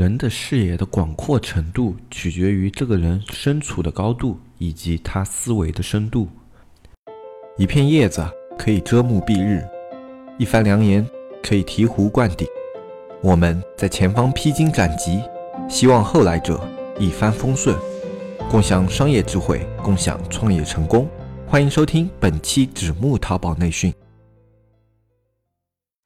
人的视野的广阔程度，取决于这个人身处的高度以及他思维的深度。一片叶子可以遮目蔽日，一番良言可以醍醐灌顶。我们在前方披荆斩棘，希望后来者一帆风顺，共享商业智慧，共享创业成功。欢迎收听本期纸木淘宝内训。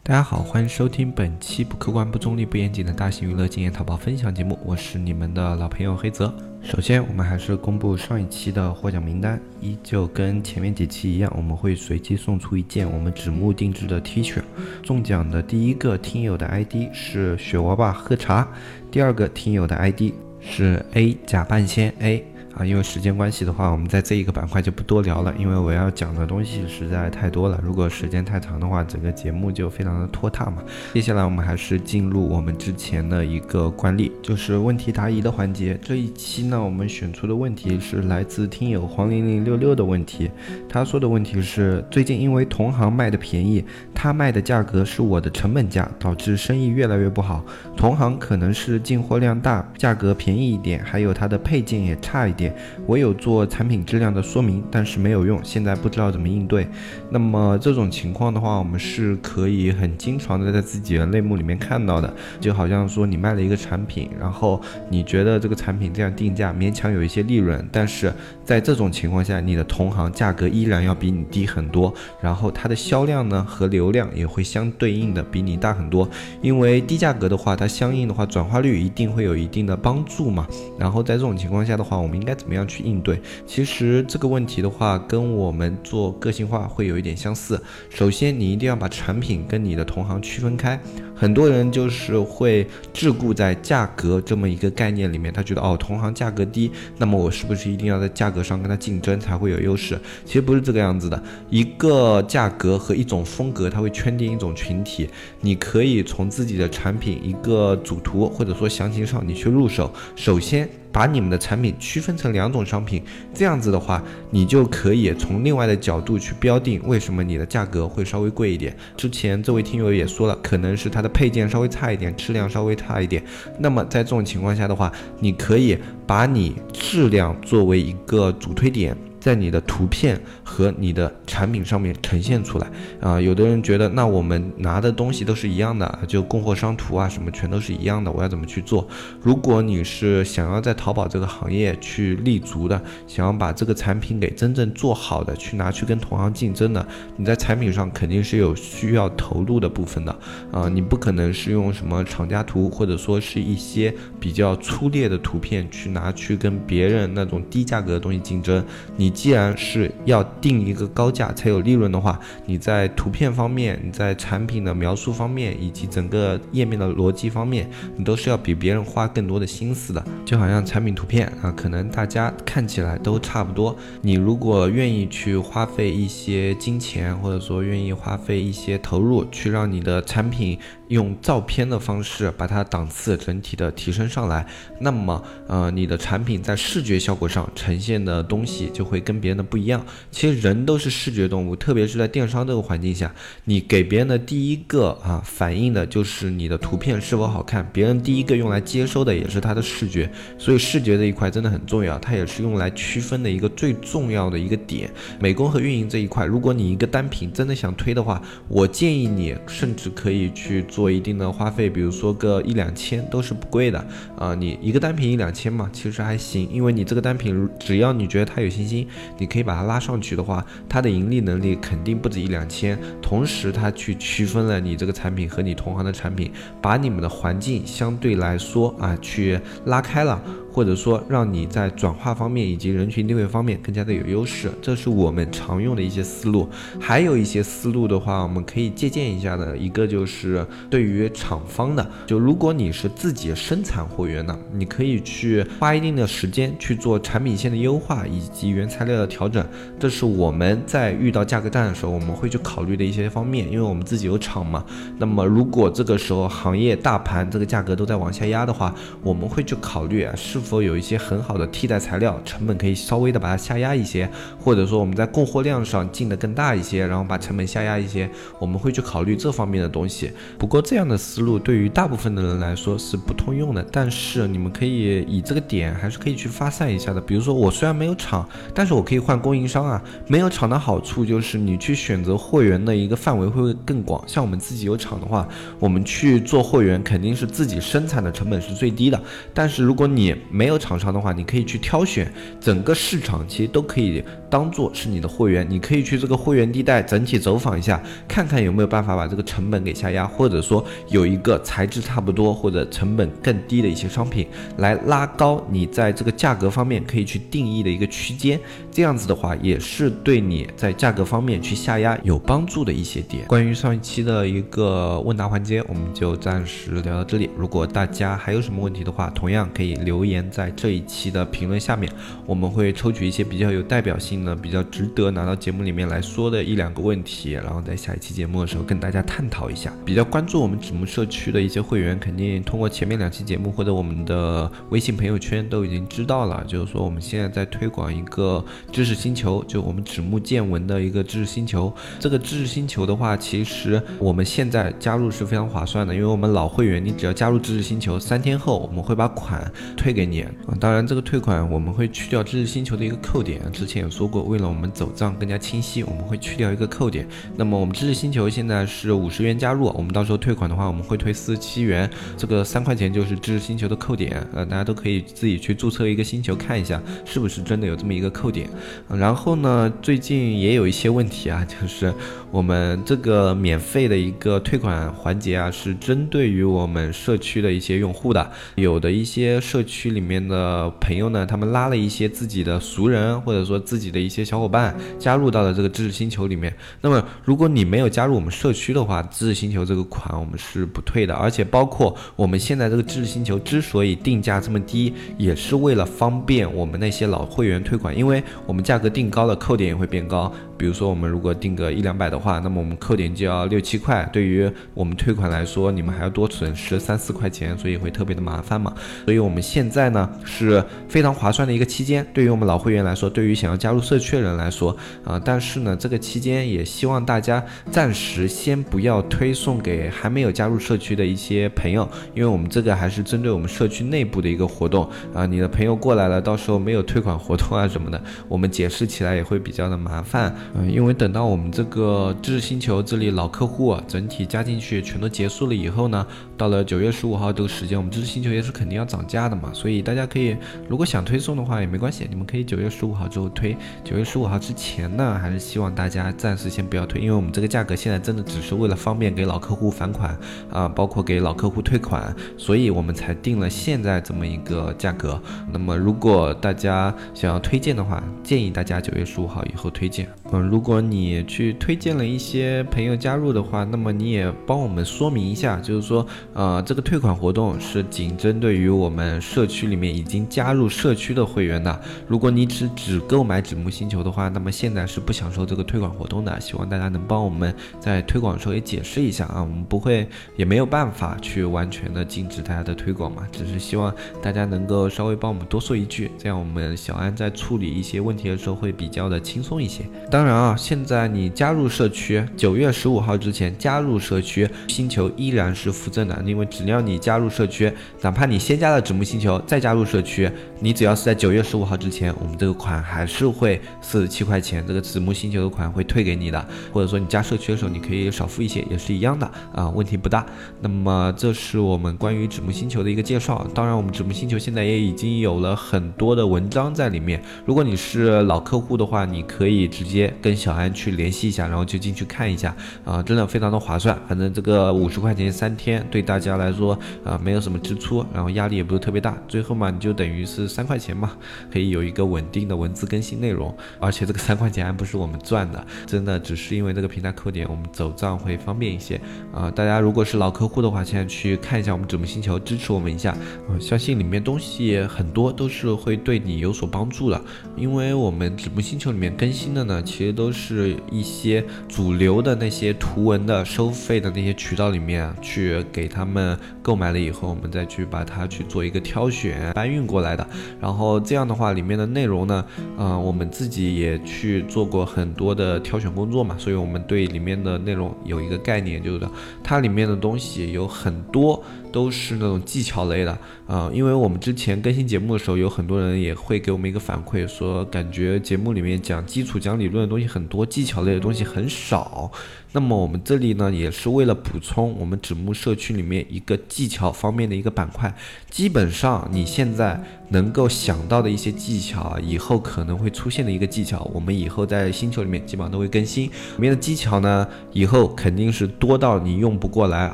大家好，欢迎收听本期不客观、不中立、不严谨的大型娱乐经验淘宝分享节目，我是你们的老朋友黑泽。首先，我们还是公布上一期的获奖名单，依旧跟前面几期一样，我们会随机送出一件我们纸木定制的 T 恤。中奖的第一个听友的 ID 是雪娃娃喝茶，第二个听友的 ID 是 A 假半仙 A。啊，因为时间关系的话，我们在这一个板块就不多聊了，因为我要讲的东西实在太多了。如果时间太长的话，整个节目就非常的拖沓嘛。接下来我们还是进入我们之前的一个惯例，就是问题答疑的环节。这一期呢，我们选出的问题是来自听友黄零零六六的问题。他说的问题是：最近因为同行卖的便宜，他卖的价格是我的成本价，导致生意越来越不好。同行可能是进货量大，价格便宜一点，还有他的配件也差一点。我有做产品质量的说明，但是没有用，现在不知道怎么应对。那么这种情况的话，我们是可以很经常的在自己的类目里面看到的，就好像说你卖了一个产品，然后你觉得这个产品这样定价勉强有一些利润，但是在这种情况下，你的同行价格依然要比你低很多，然后它的销量呢和流量也会相对应的比你大很多，因为低价格的话，它相应的话转化率一定会有一定的帮助嘛。然后在这种情况下的话，我们应该怎么样去应对？其实这个问题的话，跟我们做个性化会有一点相似。首先，你一定要把产品跟你的同行区分开。很多人就是会桎梏在价格这么一个概念里面，他觉得哦，同行价格低，那么我是不是一定要在价格上跟他竞争才会有优势？其实不是这个样子的。一个价格和一种风格，它会圈定一种群体。你可以从自己的产品一个主图或者说详情上，你去入手。首先。把你们的产品区分成两种商品，这样子的话，你就可以从另外的角度去标定为什么你的价格会稍微贵一点。之前这位听友也说了，可能是它的配件稍微差一点，质量稍微差一点。那么在这种情况下的话，你可以把你质量作为一个主推点。在你的图片和你的产品上面呈现出来啊，有的人觉得那我们拿的东西都是一样的，就供货商图啊什么全都是一样的，我要怎么去做？如果你是想要在淘宝这个行业去立足的，想要把这个产品给真正做好的，去拿去跟同行竞争的，你在产品上肯定是有需要投入的部分的啊，你不可能是用什么厂家图或者说是一些比较粗劣的图片去拿去跟别人那种低价格的东西竞争，你。既然是要定一个高价才有利润的话，你在图片方面、你在产品的描述方面以及整个页面的逻辑方面，你都是要比别人花更多的心思的。就好像产品图片啊，可能大家看起来都差不多，你如果愿意去花费一些金钱，或者说愿意花费一些投入，去让你的产品。用照片的方式把它档次整体的提升上来，那么呃你的产品在视觉效果上呈现的东西就会跟别人的不一样。其实人都是视觉动物，特别是在电商这个环境下，你给别人的第一个啊反映的就是你的图片是否好看，别人第一个用来接收的也是他的视觉，所以视觉这一块真的很重要，它也是用来区分的一个最重要的一个点。美工和运营这一块，如果你一个单品真的想推的话，我建议你甚至可以去。做一定的花费，比如说个一两千都是不贵的啊。你一个单品一两千嘛，其实还行，因为你这个单品只要你觉得它有信心，你可以把它拉上去的话，它的盈利能力肯定不止一两千。同时，它去区分了你这个产品和你同行的产品，把你们的环境相对来说啊去拉开了。或者说，让你在转化方面以及人群定位方面更加的有优势，这是我们常用的一些思路。还有一些思路的话，我们可以借鉴一下的。一个就是对于厂方的，就如果你是自己生产货源的，你可以去花一定的时间去做产品线的优化以及原材料的调整。这是我们在遇到价格战的时候，我们会去考虑的一些方面。因为我们自己有厂嘛。那么如果这个时候行业大盘这个价格都在往下压的话，我们会去考虑啊是。否有一些很好的替代材料，成本可以稍微的把它下压一些，或者说我们在供货量上进的更大一些，然后把成本下压一些，我们会去考虑这方面的东西。不过这样的思路对于大部分的人来说是不通用的，但是你们可以以这个点还是可以去发散一下的。比如说我虽然没有厂，但是我可以换供应商啊。没有厂的好处就是你去选择货源的一个范围会更广。像我们自己有厂的话，我们去做货源肯定是自己生产的成本是最低的。但是如果你没有厂商的话，你可以去挑选整个市场，其实都可以当做是你的货源。你可以去这个货源地带整体走访一下，看看有没有办法把这个成本给下压，或者说有一个材质差不多或者成本更低的一些商品，来拉高你在这个价格方面可以去定义的一个区间。这样子的话，也是对你在价格方面去下压有帮助的一些点。关于上一期的一个问答环节，我们就暂时聊到这里。如果大家还有什么问题的话，同样可以留言在这一期的评论下面，我们会抽取一些比较有代表性的、比较值得拿到节目里面来说的一两个问题，然后在下一期节目的时候跟大家探讨一下。比较关注我们纸木社区的一些会员，肯定通过前面两期节目或者我们的微信朋友圈都已经知道了，就是说我们现在在推广一个知识星球，就我们纸木见闻的一个知识星球。这个知识星球的话，其实我们现在加入是非常划算的，因为我们老会员，你只要加入知识星球，三天后我们会把款退给你。啊，当然这个退款我们会去掉知识星球的一个扣点，之前有说过，为了我们走账更加清晰，我们会去掉一个扣点。那么我们知识星球现在是五十元加入，我们到时候退款的话，我们会退四十七元，这个三块钱就是知识星球的扣点。呃，大家都可以自己去注册一个星球看一下，是不是真的有这么一个扣点。然后呢，最近也有一些问题啊，就是我们这个免费的一个退款环节啊，是针对于我们社区的一些用户的。有的一些社区里里面的朋友呢，他们拉了一些自己的熟人，或者说自己的一些小伙伴，加入到了这个知识星球里面。那么，如果你没有加入我们社区的话，知识星球这个款我们是不退的。而且，包括我们现在这个知识星球之所以定价这么低，也是为了方便我们那些老会员退款，因为我们价格定高了，扣点也会变高。比如说，我们如果定个一两百的话，那么我们扣点就要六七块，对于我们退款来说，你们还要多损失三四块钱，所以会特别的麻烦嘛。所以我们现在呢是非常划算的一个期间，对于我们老会员来说，对于想要加入社区的人来说，啊，但是呢，这个期间也希望大家暂时先不要推送给还没有加入社区的一些朋友，因为我们这个还是针对我们社区内部的一个活动啊，你的朋友过来了，到时候没有退款活动啊什么的，我们解释起来也会比较的麻烦。嗯，因为等到我们这个知识星球这里老客户整体加进去全都结束了以后呢，到了九月十五号这个时间，我们知识星球也是肯定要涨价的嘛，所以大家可以如果想推送的话也没关系，你们可以九月十五号之后推。九月十五号之前呢，还是希望大家暂时先不要推，因为我们这个价格现在真的只是为了方便给老客户返款啊，包括给老客户退款，所以我们才定了现在这么一个价格。那么如果大家想要推荐的话，建议大家九月十五号以后推荐。嗯，如果你去推荐了一些朋友加入的话，那么你也帮我们说明一下，就是说，呃，这个退款活动是仅针对于我们社区里面已经加入社区的会员的。如果你只只购买纸木星球的话，那么现在是不享受这个推广活动的。希望大家能帮我们在推广的时候也解释一下啊，我们不会也没有办法去完全的禁止大家的推广嘛，只是希望大家能够稍微帮我们多说一句，这样我们小安在处理一些问题的时候会比较的轻松一些。当然啊，现在你加入社区，九月十五号之前加入社区，星球依然是附赠的。因为只要你加入社区，哪怕你先加了纸木星球，再加入社区，你只要是在九月十五号之前，我们这个款还是会四十七块钱，这个子木星球的款会退给你的。或者说你加社区的时候，你可以少付一些，也是一样的啊，问题不大。那么这是我们关于子木星球的一个介绍。当然，我们子木星球现在也已经有了很多的文章在里面。如果你是老客户的话，你可以直接。跟小安去联系一下，然后就进去看一下啊，真的非常的划算。反正这个五十块钱三天对大家来说啊没有什么支出，然后压力也不是特别大。最后嘛，你就等于是三块钱嘛，可以有一个稳定的文字更新内容。而且这个三块钱还不是我们赚的，真的只是因为这个平台扣点，我们走账会方便一些啊。大家如果是老客户的话，现在去看一下我们纸木星球，支持我们一下。啊，相信里面东西很多都是会对你有所帮助的，因为我们纸木星球里面更新的呢，其实。都是一些主流的那些图文的收费的那些渠道里面去给他们购买了以后，我们再去把它去做一个挑选，搬运过来的。然后这样的话，里面的内容呢，嗯，我们自己也去做过很多的挑选工作嘛，所以我们对里面的内容有一个概念，就是它里面的东西有很多。都是那种技巧类的啊，因为我们之前更新节目的时候，有很多人也会给我们一个反馈，说感觉节目里面讲基础、讲理论的东西很多，技巧类的东西很少。那么我们这里呢，也是为了补充我们纸木社区里面一个技巧方面的一个板块。基本上你现在能够想到的一些技巧，以后可能会出现的一个技巧，我们以后在星球里面基本上都会更新。里面的技巧呢，以后肯定是多到你用不过来，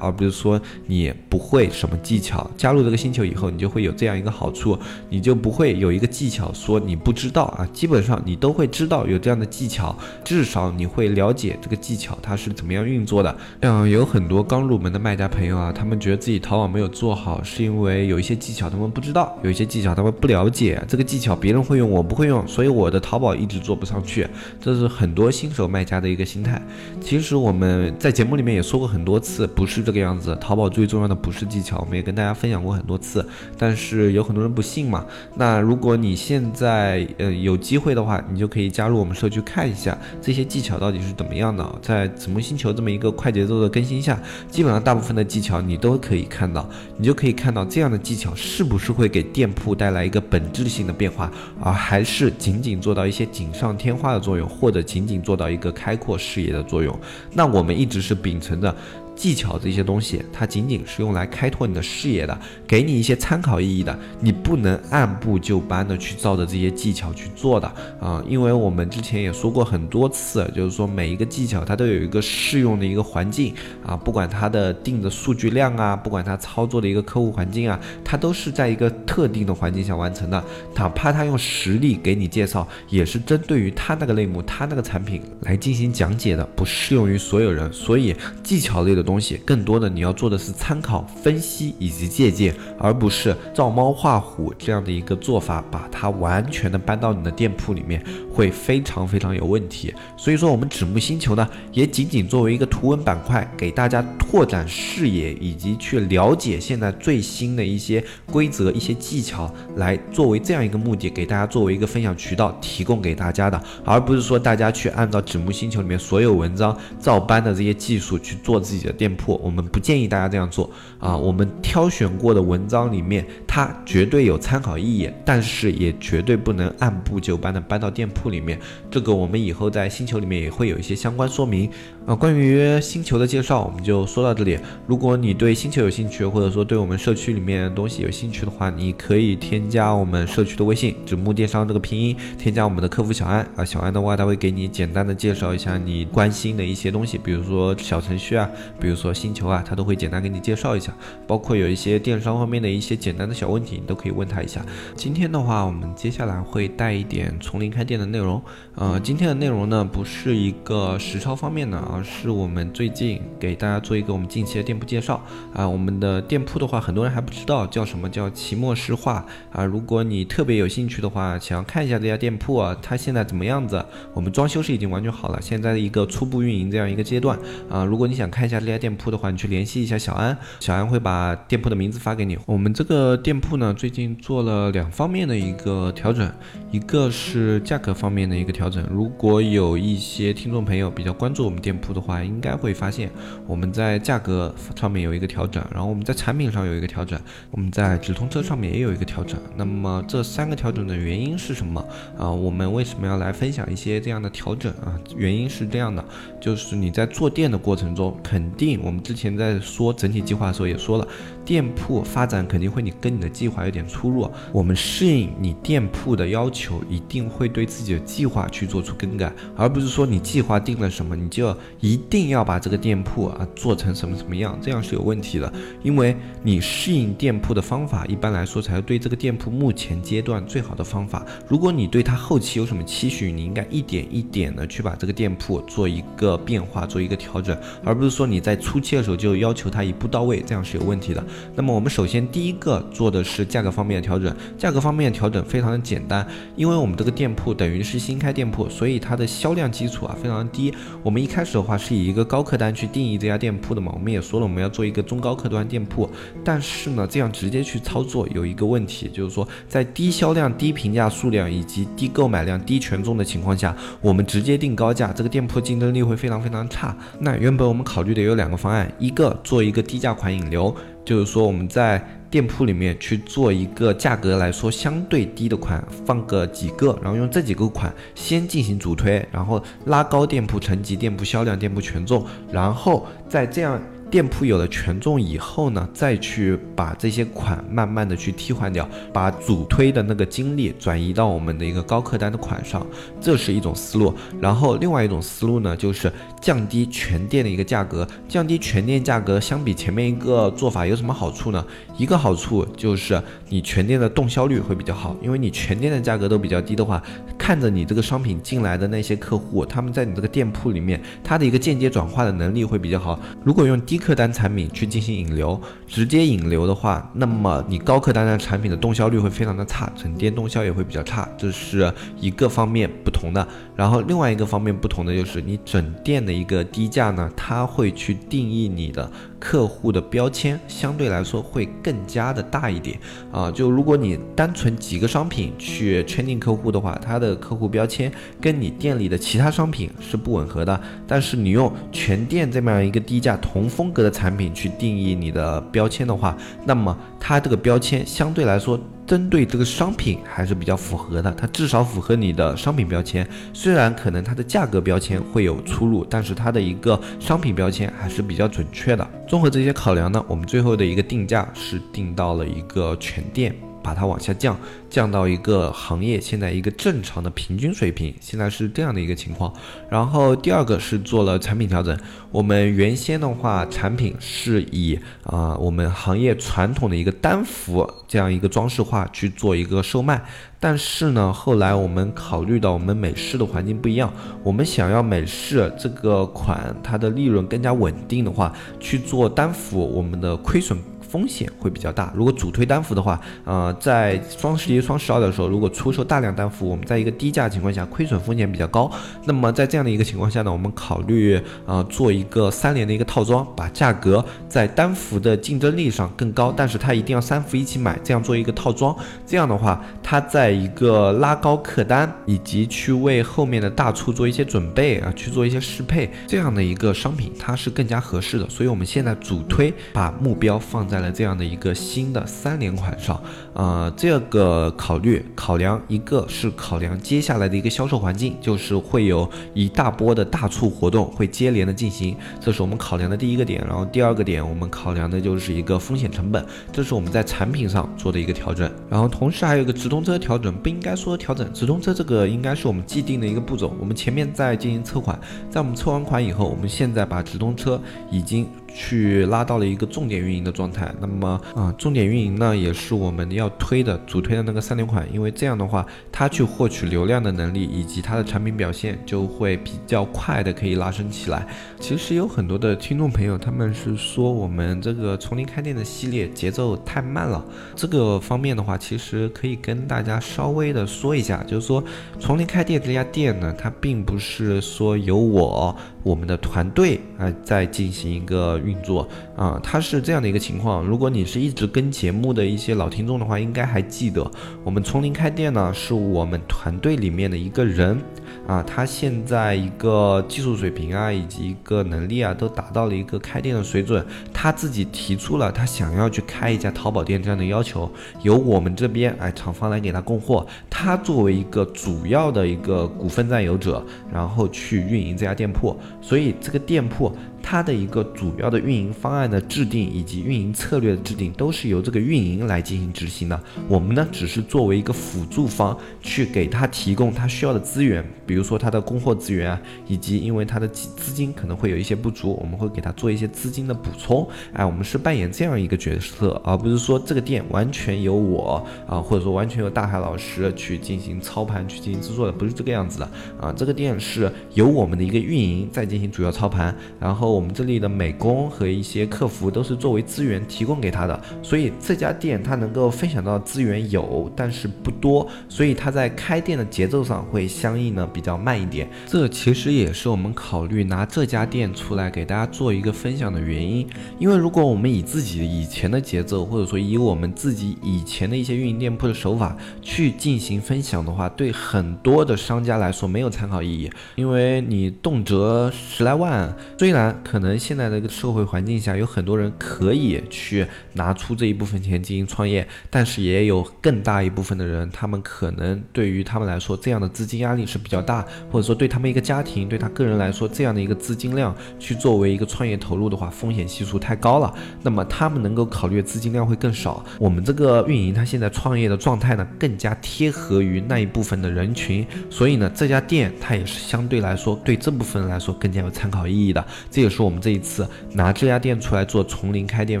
而不是说你不会什么技巧。加入这个星球以后，你就会有这样一个好处，你就不会有一个技巧说你不知道啊，基本上你都会知道有这样的技巧，至少你会了解这个技巧它是。怎么样运作的？像有很多刚入门的卖家朋友啊，他们觉得自己淘宝没有做好，是因为有一些技巧他们不知道，有一些技巧他们不了解。这个技巧别人会用，我不会用，所以我的淘宝一直做不上去。这是很多新手卖家的一个心态。其实我们在节目里面也说过很多次，不是这个样子。淘宝最重要的不是技巧，我们也跟大家分享过很多次。但是有很多人不信嘛。那如果你现在呃有机会的话，你就可以加入我们社区看一下这些技巧到底是怎么样的，在怎么。星球这么一个快节奏的更新下，基本上大部分的技巧你都可以看到，你就可以看到这样的技巧是不是会给店铺带来一个本质性的变化，而还是仅仅做到一些锦上添花的作用，或者仅仅做到一个开阔视野的作用。那我们一直是秉承着。技巧这些东西，它仅仅是用来开拓你的视野的，给你一些参考意义的。你不能按部就班的去照着这些技巧去做的啊，因为我们之前也说过很多次，就是说每一个技巧它都有一个适用的一个环境啊，不管它的定的数据量啊，不管它操作的一个客户环境啊，它都是在一个特定的环境下完成的。哪怕他用实例给你介绍，也是针对于他那个类目、他那个产品来进行讲解的，不适用于所有人。所以技巧类的。东西更多的你要做的是参考、分析以及借鉴，而不是照猫画虎这样的一个做法，把它完全的搬到你的店铺里面，会非常非常有问题。所以说，我们纸木星球呢，也仅仅作为一个图文板块，给大家拓展视野以及去了解现在最新的一些规则、一些技巧，来作为这样一个目的，给大家作为一个分享渠道提供给大家的，而不是说大家去按照纸木星球里面所有文章照搬的这些技术去做自己的。店铺，我们不建议大家这样做啊！我们挑选过的文章里面，它绝对有参考意义，但是也绝对不能按部就班的搬到店铺里面。这个我们以后在星球里面也会有一些相关说明啊。关于星球的介绍，我们就说到这里。如果你对星球有兴趣，或者说对我们社区里面的东西有兴趣的话，你可以添加我们社区的微信“纸木电商”这个拼音，添加我们的客服小安啊。小安的话，他会给你简单的介绍一下你关心的一些东西，比如说小程序啊。如说星球啊，他都会简单给你介绍一下，包括有一些电商方面的一些简单的小问题，你都可以问他一下。今天的话，我们接下来会带一点从零开店的内容。呃，今天的内容呢，不是一个实操方面的，而是我们最近给大家做一个我们近期的店铺介绍啊。我们的店铺的话，很多人还不知道叫什么叫奇末诗画啊。如果你特别有兴趣的话，想要看一下这家店铺啊，它现在怎么样子？我们装修是已经完全好了，现在的一个初步运营这样一个阶段啊。如果你想看一下这家，店铺的话，你去联系一下小安，小安会把店铺的名字发给你。我们这个店铺呢，最近做了两方面的一个调整，一个是价格方面的一个调整。如果有一些听众朋友比较关注我们店铺的话，应该会发现我们在价格上面有一个调整，然后我们在产品上有一个调整，我们在直通车上面也有一个调整。那么这三个调整的原因是什么啊？我们为什么要来分享一些这样的调整啊？原因是这样的，就是你在做店的过程中肯定。我们之前在说整体计划的时候也说了，店铺发展肯定会你跟你的计划有点出入。我们适应你店铺的要求，一定会对自己的计划去做出更改，而不是说你计划定了什么，你就一定要把这个店铺啊做成什么什么样，这样是有问题的。因为你适应店铺的方法，一般来说才是对这个店铺目前阶段最好的方法。如果你对它后期有什么期许，你应该一点一点的去把这个店铺做一个变化，做一个调整，而不是说你。在初期的时候就要求它一步到位，这样是有问题的。那么我们首先第一个做的是价格方面的调整，价格方面的调整非常的简单，因为我们这个店铺等于是新开店铺，所以它的销量基础啊非常的低。我们一开始的话是以一个高客单去定义这家店铺的嘛，我们也说了我们要做一个中高客端店铺，但是呢这样直接去操作有一个问题，就是说在低销量、低评价数量以及低购买量、低权重的情况下，我们直接定高价，这个店铺竞争力会非常非常差。那原本我们考虑的有两个方案，一个做一个低价款引流，就是说我们在店铺里面去做一个价格来说相对低的款，放个几个，然后用这几个款先进行主推，然后拉高店铺层级、店铺销量、店铺权重，然后再这样。店铺有了权重以后呢，再去把这些款慢慢的去替换掉，把主推的那个精力转移到我们的一个高客单的款上，这是一种思路。然后另外一种思路呢，就是降低全店的一个价格，降低全店价格，相比前面一个做法有什么好处呢？一个好处就是你全店的动销率会比较好，因为你全店的价格都比较低的话，看着你这个商品进来的那些客户，他们在你这个店铺里面，他的一个间接转化的能力会比较好。如果用低低客单产品去进行引流，直接引流的话，那么你高客单的产品的动销率会非常的差，整店动销也会比较差，这是一个方面不同的。然后另外一个方面不同的就是你整店的一个低价呢，它会去定义你的客户的标签，相对来说会更加的大一点啊。就如果你单纯几个商品去圈定客户的话，它的客户标签跟你店里的其他商品是不吻合的。但是你用全店这么样一个低价同风。风格的产品去定义你的标签的话，那么它这个标签相对来说针对这个商品还是比较符合的，它至少符合你的商品标签。虽然可能它的价格标签会有出入，但是它的一个商品标签还是比较准确的。综合这些考量呢，我们最后的一个定价是定到了一个全店。把它往下降，降到一个行业现在一个正常的平均水平，现在是这样的一个情况。然后第二个是做了产品调整，我们原先的话产品是以啊我们行业传统的一个单幅这样一个装饰画去做一个售卖，但是呢后来我们考虑到我们美式的环境不一样，我们想要美式这个款它的利润更加稳定的话，去做单幅我们的亏损。风险会比较大。如果主推单幅的话，呃，在双十一、双十二的时候，如果出售大量单幅，我们在一个低价情况下，亏损风险比较高。那么在这样的一个情况下呢，我们考虑呃做一个三连的一个套装，把价格在单幅的竞争力上更高，但是它一定要三幅一起买，这样做一个套装。这样的话，它在一个拉高客单以及去为后面的大促做一些准备啊，去做一些适配这样的一个商品，它是更加合适的。所以我们现在主推把目标放在。了这样的一个新的三连款上，呃，这个考虑考量一个是考量接下来的一个销售环境，就是会有一大波的大促活动会接连的进行，这是我们考量的第一个点。然后第二个点，我们考量的就是一个风险成本，这是我们在产品上做的一个调整。然后同时还有一个直通车调整，不应该说调整，直通车这个应该是我们既定的一个步骤。我们前面在进行测款，在我们测完款以后，我们现在把直通车已经。去拉到了一个重点运营的状态，那么啊，重点运营呢也是我们要推的主推的那个三连款，因为这样的话，它去获取流量的能力以及它的产品表现就会比较快的可以拉升起来。其实有很多的听众朋友他们是说我们这个从零开店的系列节奏太慢了，这个方面的话，其实可以跟大家稍微的说一下，就是说从零开店这家店呢，它并不是说由我。我们的团队啊，在进行一个运作啊，它是这样的一个情况。如果你是一直跟节目的一些老听众的话，应该还记得，我们从零开店呢，是我们团队里面的一个人。啊，他现在一个技术水平啊，以及一个能力啊，都达到了一个开店的水准。他自己提出了他想要去开一家淘宝店这样的要求，由我们这边哎厂方来给他供货。他作为一个主要的一个股份占有者，然后去运营这家店铺，所以这个店铺。它的一个主要的运营方案的制定以及运营策略的制定，都是由这个运营来进行执行的。我们呢，只是作为一个辅助方，去给他提供他需要的资源，比如说他的供货资源啊，以及因为他的资金可能会有一些不足，我们会给他做一些资金的补充。哎，我们是扮演这样一个角色，而不是说这个店完全由我啊，或者说完全由大海老师去进行操盘、去进行制作的，不是这个样子的啊。这个店是由我们的一个运营在进行主要操盘，然后。我们这里的美工和一些客服都是作为资源提供给他的，所以这家店他能够分享到资源有，但是不多，所以他在开店的节奏上会相应呢比较慢一点。这其实也是我们考虑拿这家店出来给大家做一个分享的原因，因为如果我们以自己以前的节奏，或者说以我们自己以前的一些运营店铺的手法去进行分享的话，对很多的商家来说没有参考意义，因为你动辄十来万，虽然可能现在的一个社会环境下有很多人可以去拿出这一部分钱进行创业，但是也有更大一部分的人，他们可能对于他们来说这样的资金压力是比较大，或者说对他们一个家庭对他个人来说这样的一个资金量去作为一个创业投入的话，风险系数太高了，那么他们能够考虑的资金量会更少。我们这个运营他现在创业的状态呢，更加贴合于那一部分的人群，所以呢，这家店它也是相对来说对这部分人来说更加有参考意义的。这也是是我们这一次拿这家店出来做从零开店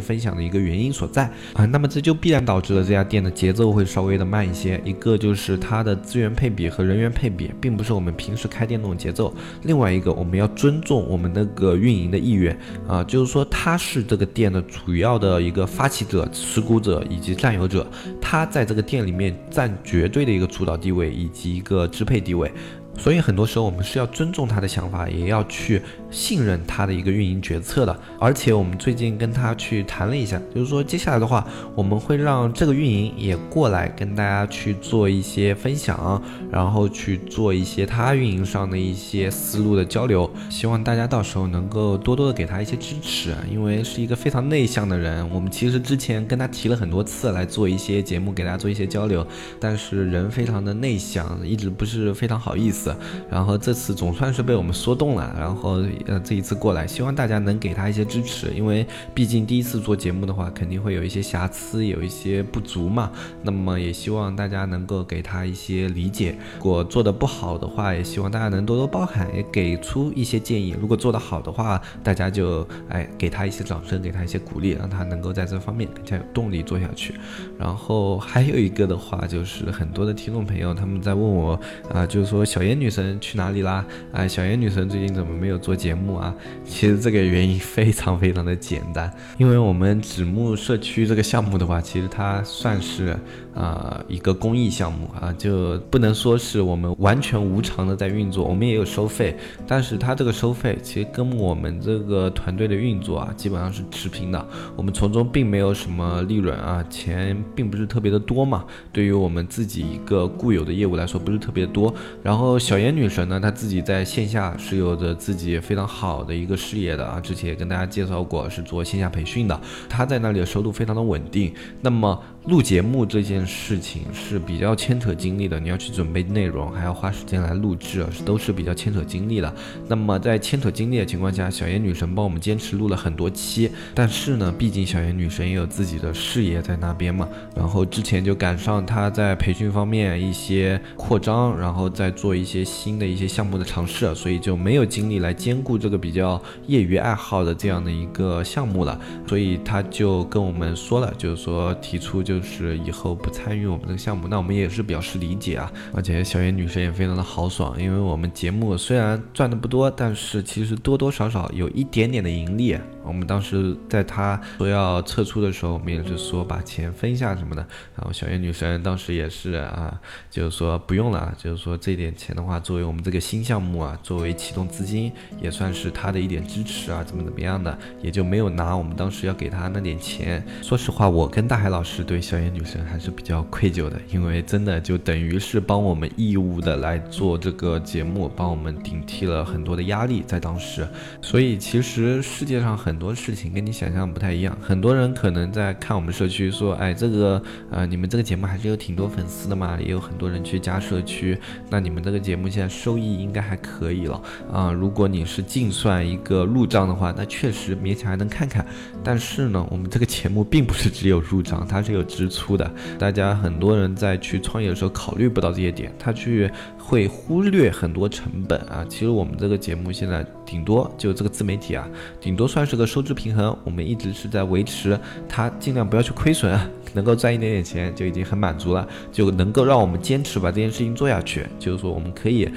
分享的一个原因所在啊。那么这就必然导致了这家店的节奏会稍微的慢一些，一个就是它的资源配比和人员配比并不是我们平时开店那种节奏，另外一个我们要尊重我们那个运营的意愿啊，就是说他是这个店的主要的一个发起者、持股者以及占有者，他在这个店里面占绝对的一个主导地位以及一个支配地位。所以很多时候我们是要尊重他的想法，也要去信任他的一个运营决策的。而且我们最近跟他去谈了一下，就是说接下来的话，我们会让这个运营也过来跟大家去做一些分享，然后去做一些他运营上的一些思路的交流。希望大家到时候能够多多的给他一些支持，因为是一个非常内向的人。我们其实之前跟他提了很多次来做一些节目，给大家做一些交流，但是人非常的内向，一直不是非常好意思。然后这次总算是被我们说动了，然后呃这一次过来，希望大家能给他一些支持，因为毕竟第一次做节目的话，肯定会有一些瑕疵，有一些不足嘛。那么也希望大家能够给他一些理解，如果做的不好的话，也希望大家能多多包涵，也给出一些建议。如果做的好的话，大家就哎给他一些掌声，给他一些鼓励，让他能够在这方面更加有动力做下去。然后还有一个的话，就是很多的听众朋友他们在问我啊，就是说小燕女神去哪里啦？哎，小严女神最近怎么没有做节目啊？其实这个原因非常非常的简单，因为我们纸木社区这个项目的话，其实它算是啊一个公益项目啊，就不能说是我们完全无偿的在运作，我们也有收费，但是它这个收费其实跟我们这个团队的运作啊基本上是持平的，我们从中并没有什么利润啊，钱并不是特别的多嘛，对于我们自己一个固有的业务来说不是特别多，然后。小妍女神呢，她自己在线下是有着自己非常好的一个事业的啊，之前也跟大家介绍过，是做线下培训的，她在那里的收入非常的稳定。那么录节目这件事情是比较牵扯精力的，你要去准备内容，还要花时间来录制，都是比较牵扯精力的。那么在牵扯精力的情况下，小妍女神帮我们坚持录了很多期，但是呢，毕竟小妍女神也有自己的事业在那边嘛，然后之前就赶上她在培训方面一些扩张，然后再做一些。新的一些项目的尝试，所以就没有精力来兼顾这个比较业余爱好的这样的一个项目了，所以她就跟我们说了，就是说提出就就是以后不参与我们这个项目，那我们也是表示理解啊。而且小野女神也非常的豪爽，因为我们节目虽然赚的不多，但是其实多多少少有一点点的盈利。我们当时在他说要撤出的时候，我们也是说把钱分一下什么的。然后小燕女神当时也是啊，就是说不用了，就是说这点钱的话，作为我们这个新项目啊，作为启动资金，也算是他的一点支持啊，怎么怎么样的，也就没有拿我们当时要给他那点钱。说实话，我跟大海老师对小燕女神还是比较愧疚的，因为真的就等于是帮我们义务的来做这个节目，帮我们顶替了很多的压力在当时。所以其实世界上很。很多事情跟你想象不太一样，很多人可能在看我们社区说，哎，这个呃，你们这个节目还是有挺多粉丝的嘛，也有很多人去加社区，那你们这个节目现在收益应该还可以了啊。如果你是净算一个入账的话，那确实勉强还能看看。但是呢，我们这个节目并不是只有入账，它是有支出的。大家很多人在去创业的时候考虑不到这些点，他去会忽略很多成本啊。其实我们这个节目现在。顶多就这个自媒体啊，顶多算是个收支平衡。我们一直是在维持它，尽量不要去亏损，能够赚一点点钱就已经很满足了，就能够让我们坚持把这件事情做下去。就是说，我们可以。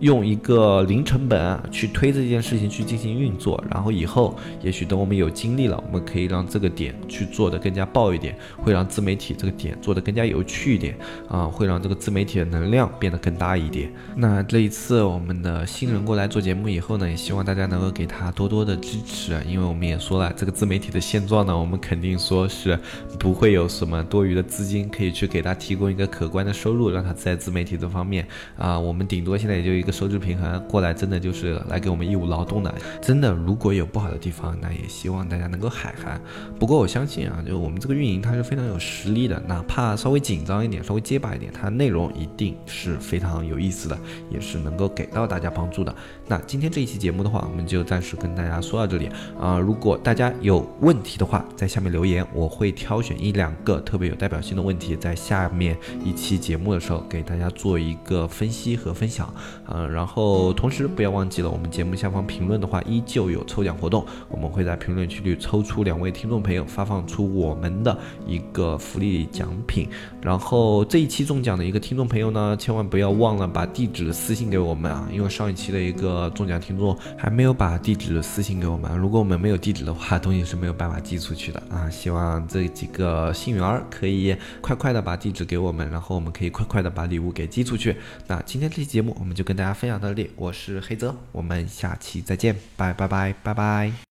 用一个零成本去推这件事情去进行运作，然后以后也许等我们有精力了，我们可以让这个点去做的更加爆一点，会让自媒体这个点做的更加有趣一点啊，会让这个自媒体的能量变得更大一点。那这一次我们的新人过来做节目以后呢，也希望大家能够给他多多的支持，因为我们也说了，这个自媒体的现状呢，我们肯定说是不会有什么多余的资金可以去给他提供一个可观的收入，让他在自媒体这方面啊，我们顶多现在也就一个。收支平衡过来，真的就是来给我们义务劳动的。真的，如果有不好的地方，那也希望大家能够海涵。不过我相信啊，就我们这个运营，它是非常有实力的。哪怕稍微紧张一点，稍微结巴一点，它内容一定是非常有意思的，也是能够给到大家帮助的。那今天这一期节目的话，我们就暂时跟大家说到这里啊。如果大家有问题的话，在下面留言，我会挑选一两个特别有代表性的问题，在下面一期节目的时候给大家做一个分析和分享。嗯。然后同时不要忘记了，我们节目下方评论的话，依旧有抽奖活动，我们会在评论区里抽出两位听众朋友，发放出我们的一个福利奖品。然后这一期中奖的一个听众朋友呢，千万不要忘了把地址私信给我们啊，因为上一期的一个中奖听众还没有把地址私信给我们。如果我们没有地址的话，东西是没有办法寄出去的啊。希望这几个幸运女儿可以快快的把地址给我们，然后我们可以快快的把礼物给寄出去。那今天这期节目我们就跟大家分享到这里，我是黑泽，我们下期再见，拜拜拜拜拜。